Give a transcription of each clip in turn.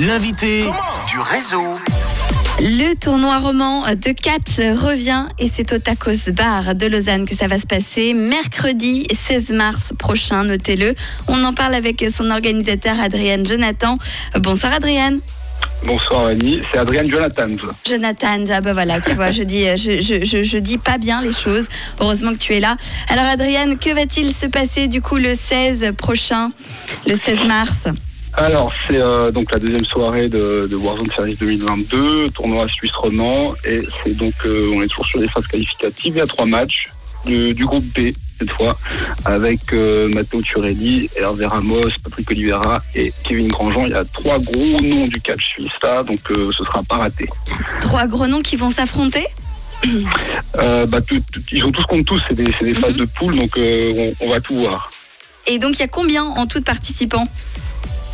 L'invité du réseau. Le tournoi roman de catch revient et c'est au Tacos Bar de Lausanne que ça va se passer mercredi 16 mars prochain, notez-le. On en parle avec son organisateur Adrienne Jonathan. Bonsoir Adrienne. Bonsoir Annie, c'est Adrienne Jonathan. Jonathan, ah bah voilà, tu vois, je dis, je, je, je, je dis pas bien les choses. Heureusement que tu es là. Alors Adrienne, que va-t-il se passer du coup le 16 prochain, le 16 mars? Alors, c'est euh, donc la deuxième soirée de, de Warzone Series 2022, tournoi suisse roman, et c'est donc, euh, on est toujours sur les phases qualificatives. Il y a trois matchs du, du groupe B cette fois, avec euh, Matteo Turelli, Hervé Ramos, Patrick Oliveira et Kevin Grandjean. Il y a trois gros noms du catch suisse là, donc ce sera pas raté. Trois gros noms qui vont s'affronter? Bah, tout- tout- ils jouent tous contre tous, c'est des, phases de poule, donc on, on va tout voir. Et donc il y a combien en tout de participants?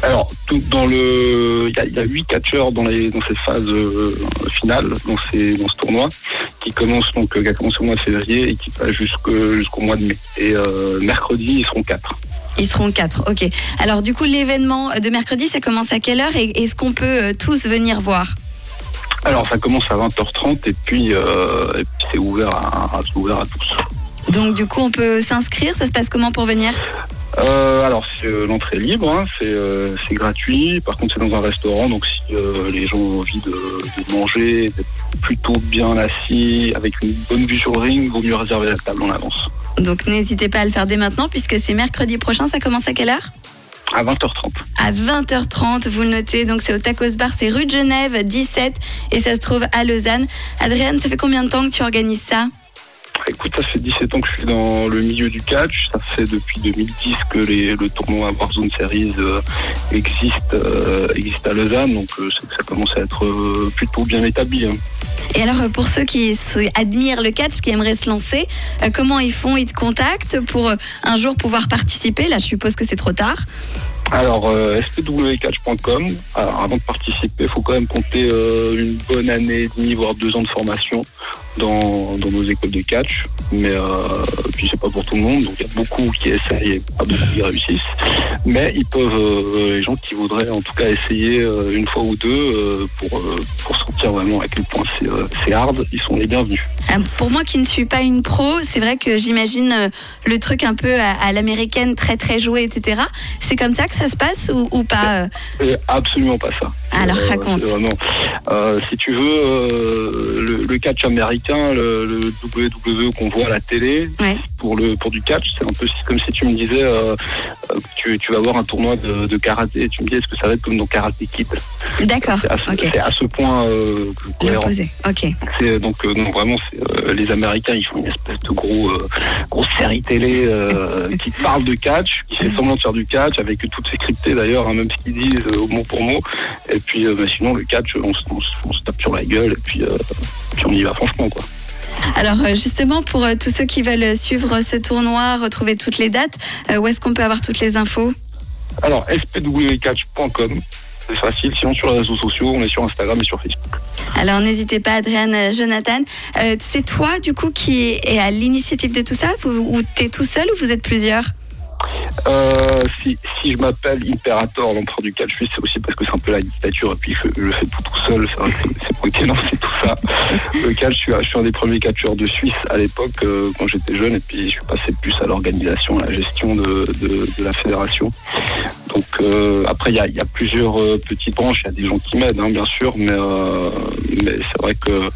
Alors, tout dans le, il y a- huit catcheurs dans, les, dans cette phase euh, finale, dans, ces, dans ce tournoi, qui commence donc, euh, qui a commencé au mois de février et qui va jusqu'au jusqu'au mois de mai. Et euh, mercredi, ils seront quatre. Ils seront quatre, ok. Alors du coup l'événement de mercredi, ça commence à quelle heure et est-ce qu'on peut tous venir voir? Alors, ça commence à 20h30 et puis, euh, et puis c'est ouvert à, c'est ouvert à tous. Donc du coup on peut s'inscrire, ça se passe comment pour venir? Euh, alors, c'est, euh, l'entrée libre, hein, c'est, euh, c'est gratuit. Par contre, c'est dans un restaurant, donc si les gens ont envie de, de manger, d'être plutôt bien assis, avec une bonne vue sur le ring, vaut mieux réserver la table en avance. Donc n'hésitez pas à le faire dès maintenant puisque c'est mercredi prochain, ça commence à quelle heure? À 20h30. à 20h30, vous le notez, donc c'est au Tacos Bar, c'est rue de Genève 17 et ça se trouve à Lausanne. Adrienne, ça fait combien de temps que tu organises ça? Écoute, ça fait 17 ans que je suis dans le milieu du catch. Ça fait depuis 2010 que les, le tournoi Warzone Series euh, existe, euh, existe à Lausanne. Donc, euh, ça commence à être plutôt bien établi. hein. Et alors pour ceux qui admirent le catch, qui aimeraient se lancer, comment ils font? Ils te contactent pour un jour pouvoir participer? Là, je suppose que c'est trop tard. Alors, euh, spwcatch.com, alors, avant de participer, il faut quand même compter euh, une bonne année et demie, voire deux ans de formation dans, dans nos écoles de catch. Mais euh, puis c'est pas pour tout le monde, donc il y a beaucoup qui essayent et pas beaucoup qui réussissent. Mais ils peuvent, euh, les gens qui voudraient en tout cas essayer euh, une fois ou deux euh, pour, euh, vraiment à quel point c'est euh, c'est hard, ils sont les bienvenus. Euh, Pour moi qui ne suis pas une pro, c'est vrai que j'imagine euh, le truc un peu à, à l'américaine, très très joué, etc. C'est comme ça que ça se passe ou, ou pas euh C'est absolument pas ça. Alors, Euh, raconte. Vraiment, euh, si tu veux, euh, le, le catch américain, le, le WWE qu'on voit à la télé, Ouais. Pour le pour du catch, c'est un peu comme si tu me disais, euh, euh, tu, tu vas voir un tournoi de, de karaté, et tu me dis est-ce que ça va être comme dans Karate Kid? D'accord, C'est à, ce- à point euh. L'opposé, ok. C'est donc euh, non, vraiment euh, les Américains ils font une espèce de gros grosse série télé qui parle de catch, qui fait semblant de faire du catch avec toutes ces cryptées d'ailleurs, hein, même ce qu'ils disent euh, mot pour mot. Et puis bah, sinon le catch on, se- on se- on se tape sur la gueule et puis puis on y va franchement quoi. Alors euh, justement, pour euh, tous ceux qui veulent suivre ce tournoi, retrouver toutes les dates, euh, où est-ce qu'on peut avoir toutes les infos? Alors spwcatch.com c'est facile, sinon sur les réseaux sociaux, on est sur Instagram et sur Facebook. Alors n'hésitez pas, Adrienne, euh, Jonathan. Euh, c'est toi, du coup, qui est à l'initiative de tout ça? Vous- Ou t'es tout seul ou vous êtes plusieurs? Euh, si, je m'appelle Imperator, l'empereur du catch suisse, c'est aussi parce que c'est un peu la dictature et puis je, je fais tout tout seul. C'est moi qui lancé tout ça. Le catch, je suis, je suis un des premiers catcheurs de Suisse à l'époque euh, quand j'étais jeune et puis je suis passé plus à l'organisation, à la gestion de, la fédération. Donc euh, après, il y a, plusieurs petites branches, il y a des gens qui m'aident, hein, bien sûr, mais, mais c'est vrai que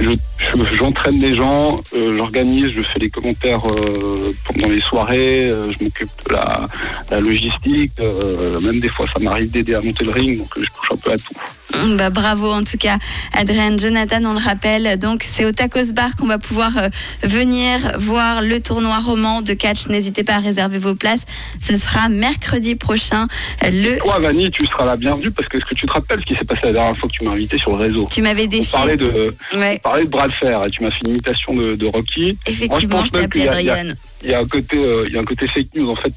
je- je- j'entraîne les gens, euh, j'organise, je fais les commentaires euh, pendant les soirées, euh, je m'occupe de la, la logistique, euh, même des fois ça m'arrive d'aider à monter le ring, donc euh, je touche un peu à tout. Hum, bah, bravo en tout cas, Adrienne, Jonathan, on le rappelle. Donc c'est au Tacos Bar qu'on va pouvoir euh, venir voir le tournoi roman de catch. N'hésitez pas à réserver vos places. Ce sera mercredi prochain. Euh, Le... Toi, Vanny, tu seras la bienvenue parce que est-ce que tu te rappelles ce qui s'est passé la dernière fois que tu m'as invité sur le réseau Tu m'avais On défié. parlait de, Ouais, on parlait de bras de fer et tu m'as fait une imitation de, de Rocky. effectivement, Moi, je je t'ai appelé même qu'il y a- Adrienne. Il y a un côté, euh, il y a un côté fake news. En fait,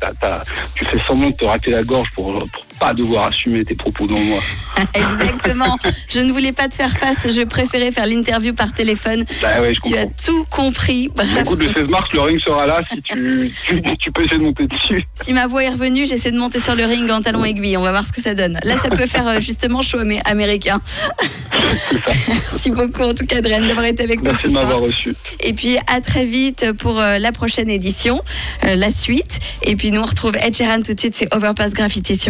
tu fais semblant de te rater la gorge pour, pour, pas devoir assumer tes propos devant moi. Exactement. je ne voulais pas te faire face. Je préférais faire l'interview par téléphone. Bah ouais, je Tu as tout compris. Bah, Bravo. écoute, le 16 mars, le ring sera là. Si tu, tu, tu peux essayer de monter dessus. Si ma voix est revenue, j'essaie de monter sur le ring en talon aiguille. On va voir ce que ça donne. Là, ça peut faire euh, justement show amé- américain. Merci beaucoup, en tout cas, Dren, d'avoir été avec nous Merci ce de soir. m'avoir reçu. Et puis, à très vite pour euh, la prochaine édition, euh, la suite. Et puis, nous, on retrouve Ed Sheeran tout de suite. C'est Overpass Graffiti